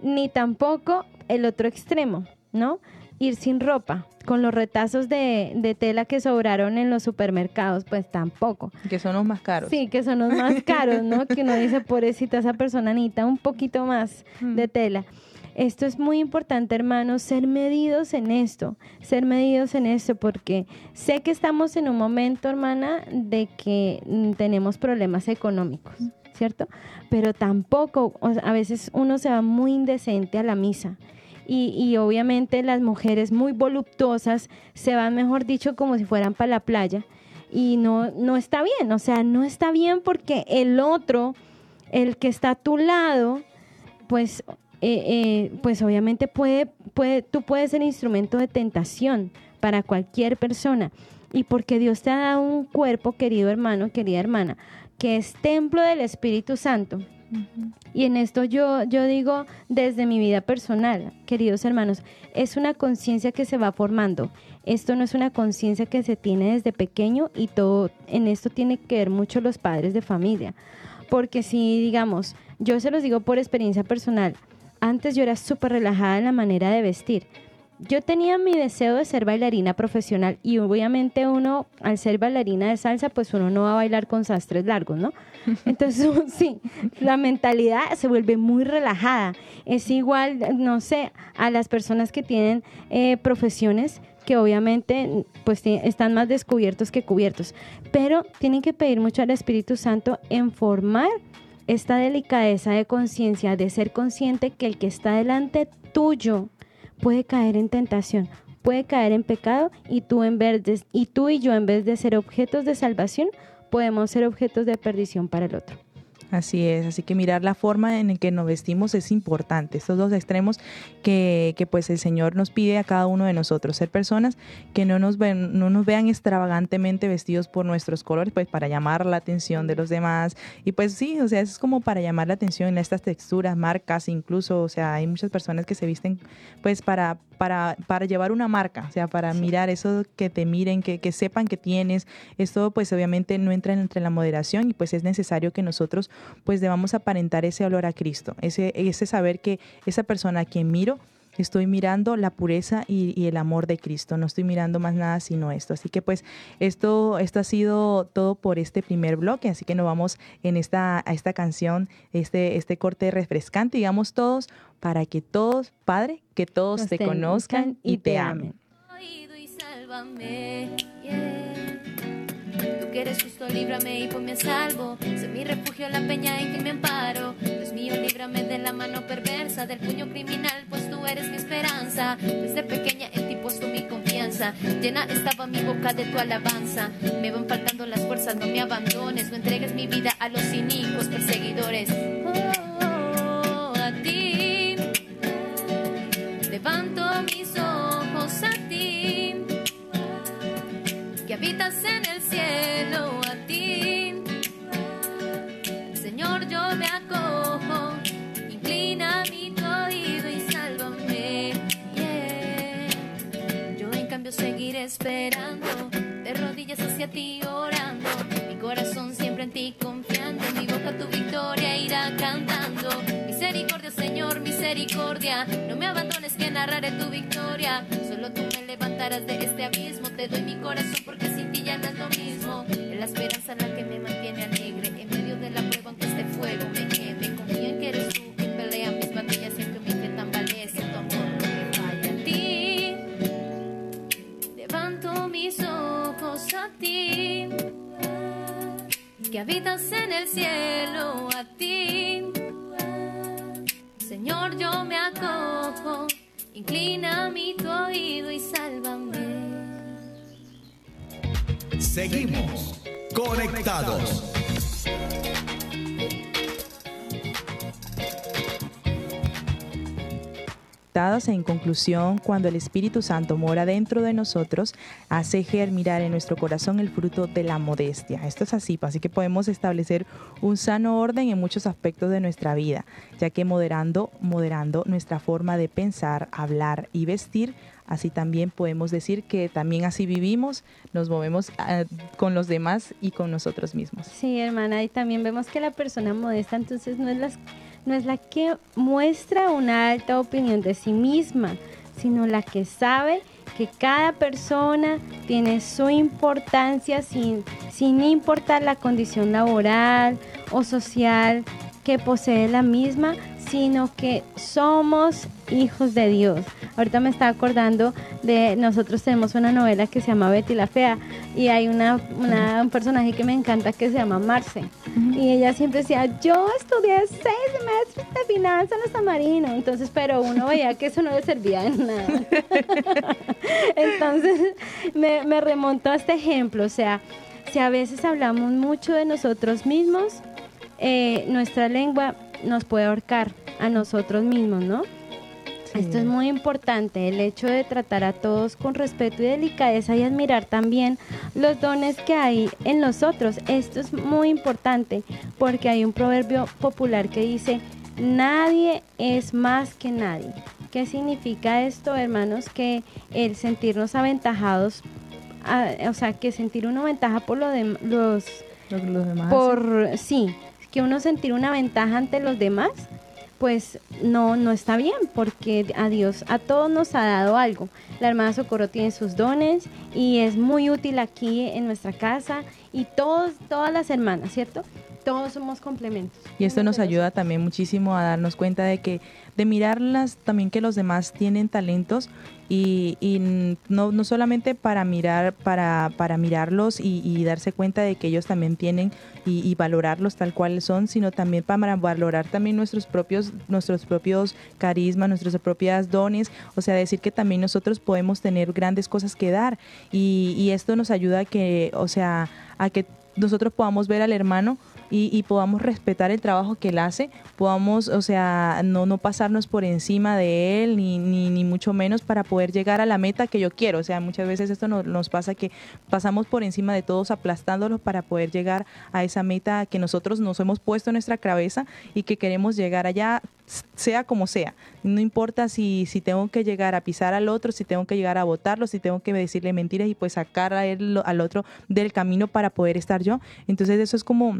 Ni tampoco el otro extremo, ¿no? Ir sin ropa con los retazos de, tela que sobraron en los supermercados, pues tampoco. Que son los más caros. Sí, que son los más caros, ¿no? que uno dice, pobrecita, esa persona necesita un poquito más mm. de tela. esto es muy importante, hermanos, ser medidos en esto, ser medidos en esto, porque sé que estamos en un momento, hermana, de que mm, tenemos problemas económicos, ¿cierto? Pero tampoco, a veces uno se va muy indecente a la misa. Y, obviamente las mujeres muy voluptuosas se van, mejor dicho, como si fueran para la playa. Y no, no está bien, o sea, no está bien porque el otro, el que está a tu lado, pues eh, eh, pues obviamente puede, puede, tú puedes ser instrumento de tentación para cualquier persona. Y porque Dios te ha dado un cuerpo, querido hermano, querida hermana, que es templo del Espíritu Santo. Y en esto yo, yo digo desde mi vida personal, queridos hermanos, es una conciencia que se va formando. Esto no es una conciencia que se tiene desde pequeño y todo en esto tiene que ver mucho los padres de familia. Porque si, digamos, yo se los digo por experiencia personal, antes yo era súper relajada en la manera de vestir. Yo tenía mi deseo de ser bailarina profesional y obviamente uno, al ser bailarina de salsa, pues uno no va a bailar con sastres largos, ¿no? Entonces, sí, la mentalidad se vuelve muy relajada. Es igual, no sé, a las personas que tienen eh, profesiones que obviamente pues están más descubiertos que cubiertos, pero tienen que pedir mucho al Espíritu Santo en formar esta delicadeza de conciencia, de ser consciente que el que está delante tuyo puede caer en tentación, puede caer en pecado y tú en y tú y yo en vez de ser objetos de salvación, podemos ser objetos de perdición para el otro. Así es, así que mirar la forma en que nos vestimos es importante. Estos dos extremos que, que, pues el Señor nos pide a cada uno de nosotros, ser personas que no nos, ven, no nos vean extravagantemente vestidos por nuestros colores, pues para llamar la atención de los demás. Y pues sí, o sea, es como para llamar la atención en estas texturas, marcas, incluso, o sea, hay muchas personas que se visten pues para, para, para llevar una marca, o sea, para mirar eso, que te miren, que, que sepan que tienes. Esto pues obviamente no entra entre la moderación y pues es necesario que nosotros pues debamos aparentar ese olor a Cristo, ese, ese saber que esa persona a quien miro, estoy mirando la pureza y, el amor de Cristo, no estoy mirando más nada sino esto. Así que pues esto, esto ha sido todo por este primer bloque, así que nos vamos en esta, a esta canción, este, este corte refrescante, digamos todos, para que todos, Padre, que todos te, conozcan y te amen que eres justo, líbrame y ponme a salvo. Sé mi refugio, la peña en que me amparo. Dios mío, líbrame de la mano perversa, del puño criminal, pues tú eres mi esperanza. Desde pequeña en ti puesto mi confianza. Llena estaba mi boca de tu alabanza. Me van faltando las fuerzas, no me abandones. No entregues mi vida a los cínicos perseguidores. Oh, oh, a ti. Levanto mis ojos a ti. Que habitas en esperando, de rodillas hacia ti orando, mi corazón siempre en ti confiando, mi boca tu victoria irá cantando. Misericordia, Señor, misericordia, no me abandones que narraré tu victoria. Solo tú me levantarás de este abismo, te doy mi corazón porque sin ti ya no es lo mismo. La esperanza la que me mantiene en En conclusión, cuando el Espíritu Santo mora dentro de nosotros, hace germinar en nuestro corazón el fruto de la modestia. Esto es así, así que podemos establecer un sano orden en muchos aspectos de nuestra vida, ya que moderando, moderando nuestra forma de pensar, hablar y vestir, así también podemos decir que también así vivimos, nos movemos ah, con los demás y con nosotros mismos. Sí, hermana, y también vemos que la persona modesta entonces no es las no es la que muestra una alta opinión de sí misma, sino la que sabe que cada persona tiene su importancia sin, sin importar la condición laboral o social que posee la misma, sino que somos hijos de Dios. Ahorita me estaba acordando de nosotros tenemos una novela que se llama Betty la Fea y hay una, un personaje que me encanta que se llama Marce. Y ella siempre decía, yo estudié seis semestres de finanzas en San Marino. Entonces, pero uno veía que eso no le servía de nada. Entonces, me, me remontó a este ejemplo. O sea, si a veces hablamos mucho de nosotros mismos, eh, nuestra lengua nos puede ahorcar a nosotros mismos, ¿no? Esto es muy importante, el hecho de tratar a todos con respeto y delicadeza y admirar también los dones que hay en nosotros. Esto es muy importante porque hay un proverbio popular que dice, nadie es más que nadie. ¿Qué significa esto, hermanos? Que el sentirnos aventajados, o sea, que sentir una ventaja por lo de los, los demás. Por, sí, que uno sentir una ventaja ante los demás pues no, no está bien, porque a Dios a todos nos ha dado algo. La hermana Socorro tiene sus dones y es muy útil aquí en nuestra casa y todos, todas las hermanas, ¿cierto? Todos somos complementos. Y esto nos ayuda también muchísimo a darnos cuenta de que, de mirarlas también que los demás tienen talentos y, y no, no, solamente para mirar, para, para mirarlos y, darse cuenta de que ellos también tienen y, valorarlos tal cual son, sino también para valorar también nuestros propios, nuestros propios carismas, nuestros propios dones, o sea, decir que también nosotros podemos tener grandes cosas que dar. Y, y esto nos ayuda a que, o sea, a que nosotros podamos ver al hermano y, podamos respetar el trabajo que él hace, podamos, o sea, no, no pasarnos por encima de él, ni, ni, ni mucho menos para poder llegar a la meta que yo quiero. O sea, muchas veces esto nos pasa que pasamos por encima de todos aplastándolos para poder llegar a esa meta que nosotros nos hemos puesto en nuestra cabeza y que queremos llegar allá sea como sea. No importa si, si tengo que llegar a pisar al otro, si tengo que llegar a votarlo, si tengo que decirle mentiras y pues sacar a él, al otro del camino para poder estar yo. Entonces eso es como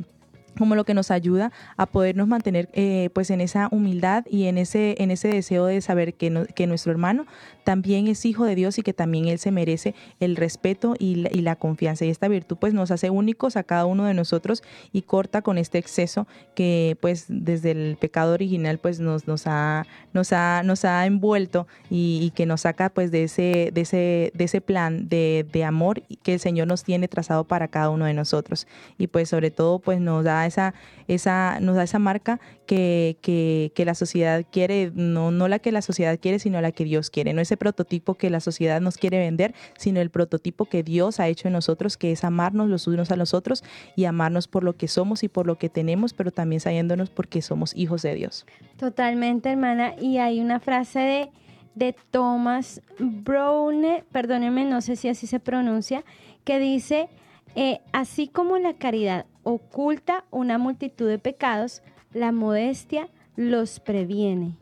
como lo que nos ayuda a podernos mantener eh, pues en esa humildad y en ese en ese deseo de saber que, que nuestro hermano también es hijo de Dios y que también él se merece el respeto y la, y confianza. Y esta virtud pues nos hace únicos a cada uno de nosotros y corta con este exceso que pues desde el pecado original pues nos, nos ha nos ha nos ha envuelto y, que nos saca pues de ese de ese de ese plan de, de amor que el Señor nos tiene trazado para cada uno de nosotros. Y pues sobre todo pues nos da esa, esa, nos da esa marca que, que, la sociedad quiere, no, no la que la sociedad quiere, sino la que Dios quiere. No ese prototipo que la sociedad nos quiere vender, sino el prototipo que Dios ha hecho en nosotros, que es amarnos los unos a los otros y amarnos por lo que somos y por lo que tenemos, pero también sabiéndonos porque somos hijos de Dios. Totalmente, hermana. Y hay una frase de de Thomas Browne, perdónenme, no sé si así se pronuncia, que dice, eh, así como la caridad oculta una multitud de pecados, la modestia los previene.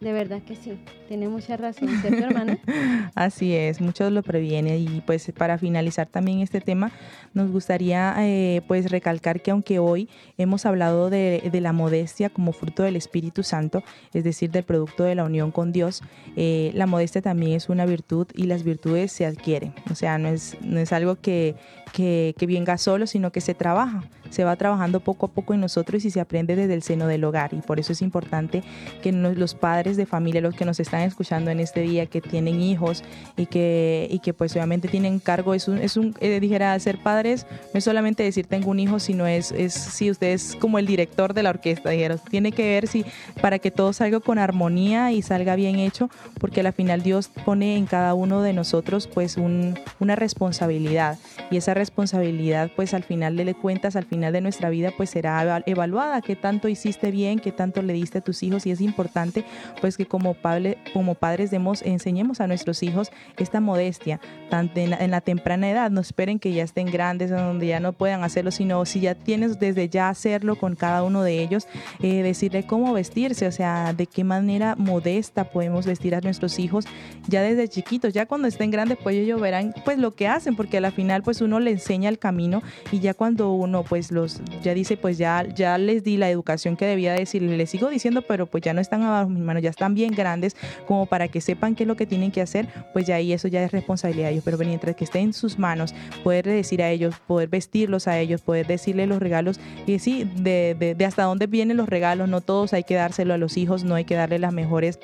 De verdad que sí, tiene mucha razón, ¿cierto, hermana? Así es, muchos lo previene y pues para finalizar también este tema, nos gustaría eh, pues recalcar que aunque hoy hemos hablado de, la modestia como fruto del Espíritu Santo, es decir, del producto de la unión con Dios, eh, la modestia también es una virtud y las virtudes se adquieren, o sea, no es, no es algo que, que, que venga solo, sino que se trabaja, se va trabajando poco a poco en nosotros y se aprende desde el seno del hogar. Y por eso es importante que los padres de familia, los que nos están escuchando en este día, que tienen hijos y que, y que pues obviamente tienen cargo, es un, es un eh, dijera, ser padres no es solamente decir tengo un hijo, sino es, es si usted es como el director de la orquesta, dijeron, tiene que ver si para que todo salga con armonía y salga bien hecho, porque al final Dios pone en cada uno de nosotros pues un, una responsabilidad. Y esa responsabilidad pues al final de cuentas, al final de nuestra vida pues será evaluada, qué tanto hiciste bien, qué tanto le diste a tus hijos y es importante pues que como, padre, como padres demos, enseñemos a nuestros hijos esta modestia, tanto en la, temprana edad, no esperen que ya estén grandes, donde ya no puedan hacerlo, sino si ya tienes desde ya hacerlo con cada uno de ellos, eh, decirle cómo vestirse, o sea, de qué manera modesta podemos vestir a nuestros hijos ya desde chiquitos, ya cuando estén grandes, pues ellos verán pues lo que hacen, porque al final pues uno les enseña el camino y ya cuando uno pues los ya dice pues ya ya les di la educación que debía decirles, les sigo diciendo, pero pues ya no están abajo mis manos, ya están bien grandes como para que sepan qué es lo que tienen que hacer, pues ya ahí eso ya es responsabilidad de ellos, pero mientras que esté en sus manos, poder decir a ellos, poder vestirlos a ellos, poder decirles los regalos y sí, de, de, de hasta dónde vienen los regalos, no todos hay que dárselo a los hijos, no hay que darle las mejores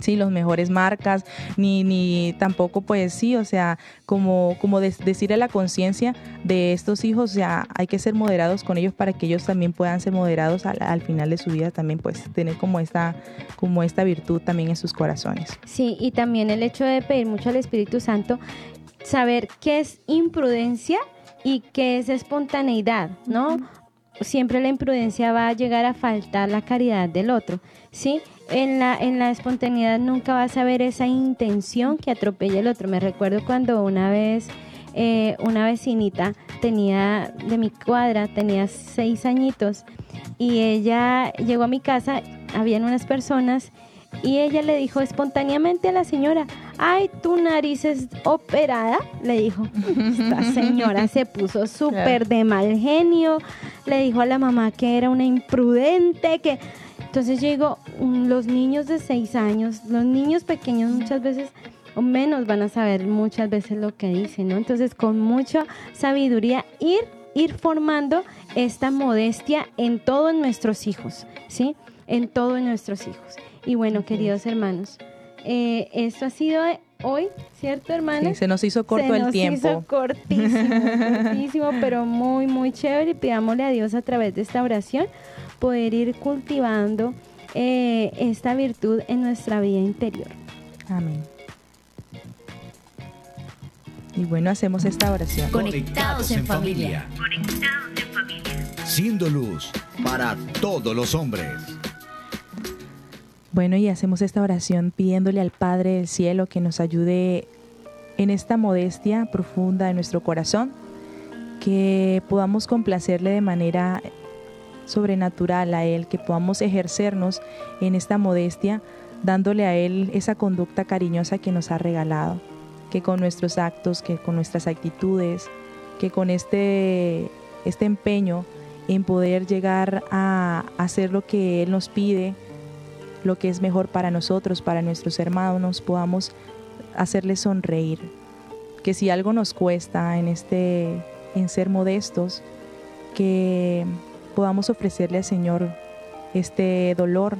sí, los mejores marcas, ni, ni tampoco pues sí, o sea, como, como decirle a la conciencia de estos hijos, o sea, hay que ser moderados con ellos para que ellos también puedan ser moderados al, al, final de su vida, también pues tener como esta, como esta virtud también en sus corazones. Sí, y también el hecho de pedir mucho al Espíritu Santo, saber qué es imprudencia y qué es espontaneidad, ¿no? Siempre la imprudencia va a llegar a faltar la caridad del otro, ¿sí? En la, en la espontaneidad nunca vas a ver esa intención que atropella el otro. Me recuerdo cuando una vez eh, una vecinita tenía de mi cuadra, tenía seis añitos y ella llegó a mi casa, habían unas personas y ella le dijo espontáneamente a la señora, ay, tu nariz es operada, le dijo. Esta señora se puso súper de mal genio, le dijo a la mamá que era una imprudente, que entonces yo los niños de seis años, los niños pequeños muchas veces o menos van a saber muchas veces lo que dicen, ¿no? Entonces con mucha sabiduría ir, ir formando esta modestia en todos nuestros hijos, ¿sí? En todos nuestros hijos. Y bueno, queridos hermanos, eh, esto ha sido hoy, ¿cierto, hermana? Sí, se nos hizo corto se el nos tiempo. Hizo cortísimo, cortísimo, pero muy, muy chévere. Y pidámosle a Dios a través de esta oración poder ir cultivando eh, esta virtud en nuestra vida interior. Amén. Y bueno, hacemos esta oración. Conectados en familia. Conectados en familia. Siendo luz para todos los hombres. Bueno, y hacemos esta oración pidiéndole al Padre del Cielo que nos ayude en esta modestia profunda de nuestro corazón, que podamos complacerle de manera sobrenatural a Él, que podamos ejercernos en esta modestia, dándole a Él esa conducta cariñosa que nos ha regalado, que con nuestros actos, que con nuestras actitudes, que con este, este empeño en poder llegar a hacer lo que Él nos pide, lo que es mejor para nosotros, para nuestros hermanos, podamos hacerles sonreír. Que si algo nos cuesta en este en ser modestos, que podamos ofrecerle al Señor este dolor,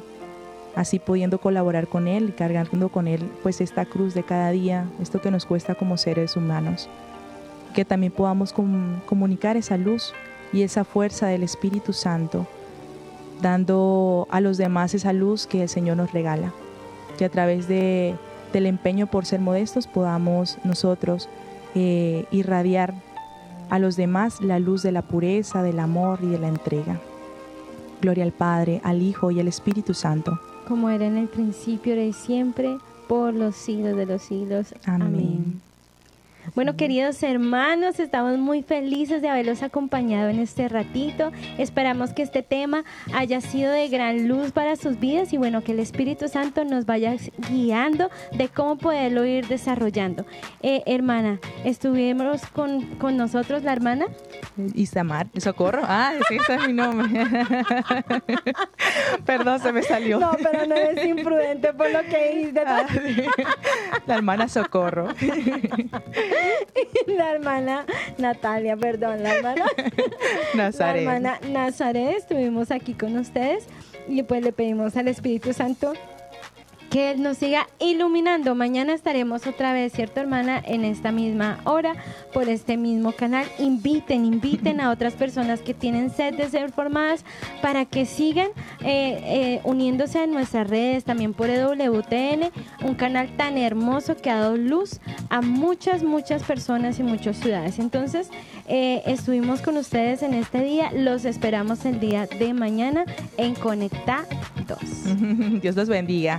así pudiendo colaborar con Él, cargando con Él pues esta cruz de cada día, esto que nos cuesta como seres humanos. Que también podamos com comunicar esa luz y esa fuerza del Espíritu Santo, dando a los demás esa luz que el Señor nos regala. Que a través de, del empeño por ser modestos podamos nosotros eh, irradiar a los demás la luz de la pureza, del amor y de la entrega. Gloria al Padre, al Hijo y al Espíritu Santo. Como era en el principio, ahora y siempre, por los siglos de los siglos. Amén. Amén. Bueno, queridos hermanos, estamos muy felices de haberlos acompañado en este ratito. Esperamos que este tema haya sido de gran luz para sus vidas y bueno, que el Espíritu Santo nos vaya guiando de cómo poderlo ir desarrollando. Eh, hermana, ¿estuvimos con, con nosotros la hermana? Isamar, Socorro. Ah, sí, ese es mi nombre. Perdón, se me salió. No, pero no eres imprudente por lo que dijiste. Ah, sí. La hermana Socorro. la hermana Natalia, perdón, la hermana Nazaret. La hermana Nazaret, estuvimos aquí con ustedes y pues le pedimos al Espíritu Santo que Él nos siga iluminando. Mañana estaremos otra vez, ¿cierto, hermana? En esta misma hora, por este mismo canal. Inviten, inviten a otras personas que tienen sed de ser formadas para que sigan eh, eh, uniéndose a nuestras redes, también por EWTN, un canal tan hermoso que ha dado luz a muchas, muchas personas y muchas ciudades. Entonces, eh, estuvimos con ustedes en este día. Los esperamos el día de mañana en Conecta 2. Dios los bendiga.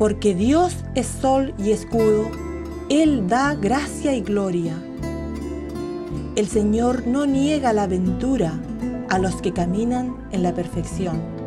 Porque Dios es sol y escudo, Él da gracia y gloria. El Señor no niega la aventura a los que caminan en la perfección.